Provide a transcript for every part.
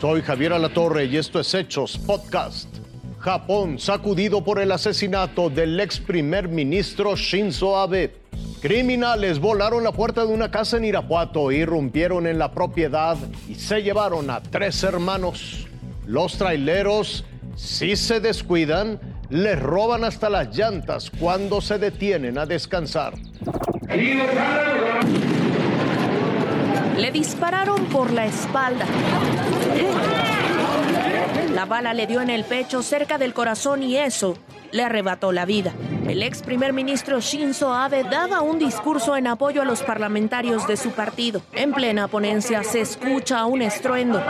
Soy Javier Alatorre y esto es Hechos Podcast. Japón sacudido por el asesinato del ex primer ministro Shinzo Abe. Criminales volaron la puerta de una casa en Irapuato, irrumpieron en la propiedad y se llevaron a tres hermanos. Los traileros, si se descuidan, les roban hasta las llantas cuando se detienen a descansar. Le dispararon por la espalda. La bala le dio en el pecho cerca del corazón y eso le arrebató la vida. El ex primer ministro Shinzo Abe daba un discurso en apoyo a los parlamentarios de su partido. En plena ponencia se escucha un estruendo.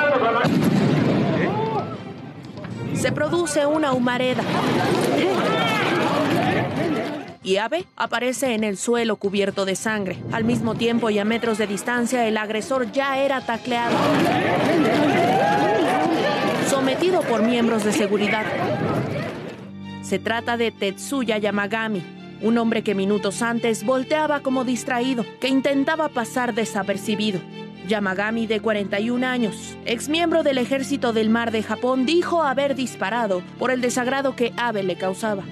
Se produce una humareda y Abe aparece en el suelo cubierto de sangre. Al mismo tiempo y a metros de distancia, el agresor ya era tacleado, sometido por miembros de seguridad. Se trata de Tetsuya Yamagami, un hombre que minutos antes volteaba como distraído, que intentaba pasar desapercibido. Yamagami, de 41 años, ex miembro del Ejército del Mar de Japón, dijo haber disparado por el desagrado que Abe le causaba.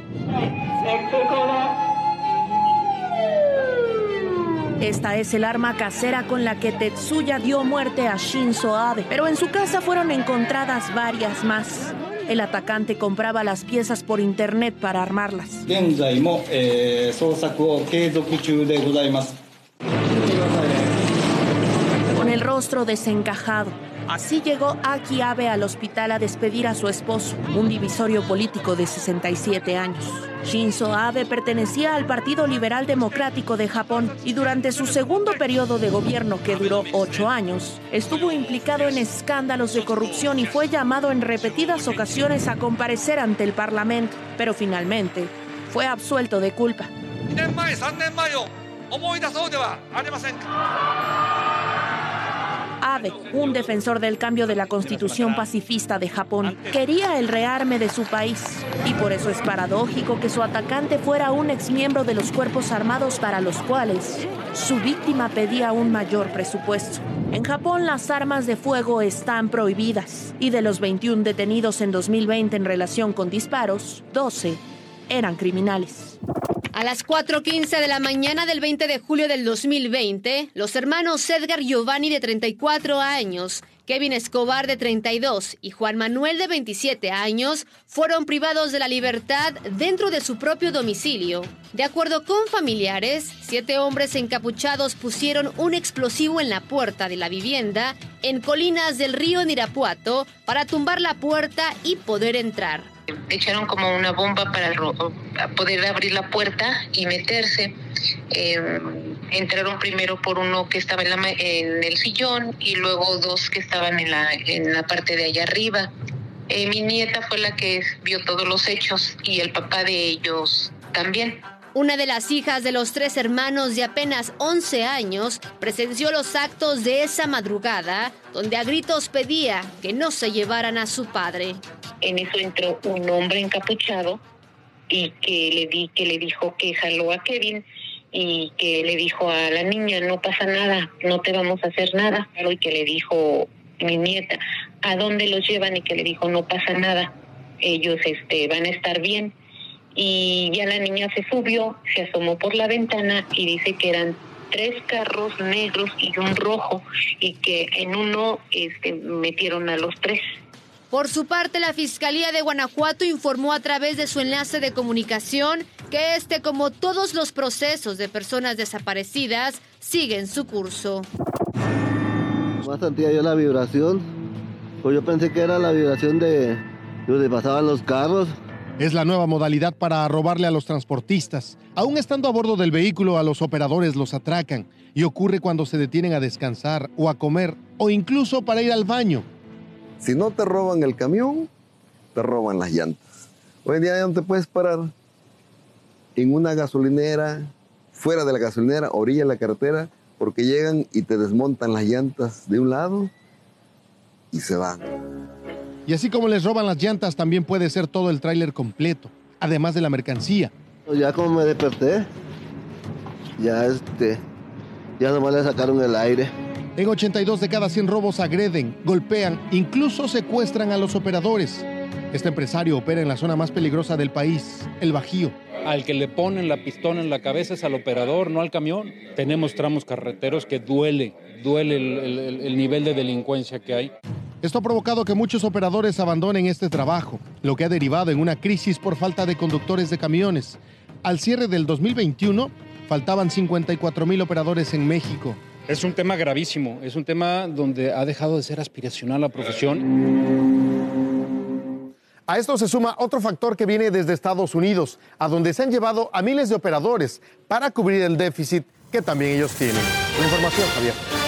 Esta es el arma casera con la que Tetsuya dio muerte a Shinzo Abe, pero en su casa fueron encontradas varias más. El atacante compraba las piezas por internet para armarlas. Rostro desencajado, Así llegó Aki Abe al hospital a despedir a su esposo, un divisorio político de 67 años. Shinzo Abe pertenecía al Partido Liberal Democrático de Japón y durante su segundo periodo de gobierno, que duró ocho años, estuvo implicado en escándalos de corrupción y fue llamado en repetidas ocasiones a comparecer ante el Parlamento, pero finalmente fue absuelto de culpa. Un defensor del cambio de la constitución pacifista de Japón, quería el rearme de su país y por eso es paradójico que su atacante fuera un exmiembro de los cuerpos armados para los cuales su víctima pedía un mayor presupuesto. En Japón las armas de fuego están prohibidas y de los 21 detenidos en 2020 en relación con disparos, 12 eran criminales. A las 4.15 de la mañana del 20 de julio del 2020, los hermanos Edgar Giovanni de 34 años, Kevin Escobar de 32 y Juan Manuel de 27 años fueron privados de la libertad dentro de su propio domicilio. De acuerdo con familiares, siete hombres encapuchados pusieron un explosivo en la puerta de la vivienda en Colinas del Río en Irapuato para tumbar la puerta y poder entrar echaron como una bomba para poder abrir la puerta y meterse. Em, entraron primero por uno que estaba en, el sillón y luego dos que estaban en la, en la parte de allá arriba. Eh, mi nieta fue la que vio todos los hechos y el papá de ellos también. Una de las hijas de los tres hermanos de apenas 11 años presenció los actos de esa madrugada, donde a gritos pedía que no se llevaran a su padre. En eso entró un hombre encapuchado y que le, di, que le dijo que jaló a Kevin y que le dijo a la niña, no pasa nada, no te vamos a hacer nada. Y que le dijo mi nieta, ¿a dónde los llevan? Y que le dijo, no pasa nada, ellos este, van a estar bien y ya la niña se subió, se asomó por la ventana y dice que eran tres carros negros y un rojo y que en uno este, metieron a los tres. Por su parte, la Fiscalía de Guanajuato informó a través de su enlace de comunicación que este, como todos los procesos de personas desaparecidas, siguen su curso. Más sentía yo la vibración, pues yo pensé que era la vibración de donde pasaban los carros. Es la nueva modalidad para robarle a los transportistas. Aún estando a bordo del vehículo, a los operadores los atracan y ocurre cuando se detienen a descansar o a comer o incluso para ir al baño. Si no te roban el camión, te roban las llantas. Hoy en día no te puedes parar en una gasolinera, fuera de la gasolinera, orilla de la carretera, porque llegan y te desmontan las llantas de un lado y se van. Y así como les roban las llantas, también puede ser todo el tráiler completo, además de la mercancía. Ya como me desperté, ya este, ya nomás le sacaron el aire. En 82 de cada 100 robos agreden, golpean, incluso secuestran a los operadores. Este empresario opera en la zona más peligrosa del país, el Bajío. Al que le ponen la pistola en la cabeza es al operador, no al camión. Tenemos tramos carreteros que duele, duele el, el nivel de delincuencia que hay. Esto ha provocado que muchos operadores abandonen este trabajo, lo que ha derivado en una crisis por falta de conductores de camiones. Al cierre del 2021, faltaban 54 mil operadores en México. Es un tema gravísimo, es un tema donde ha dejado de ser aspiracional la profesión. A esto se suma otro factor que viene desde Estados Unidos, a donde se han llevado a miles de operadores para cubrir el déficit que también ellos tienen. La información, Javier.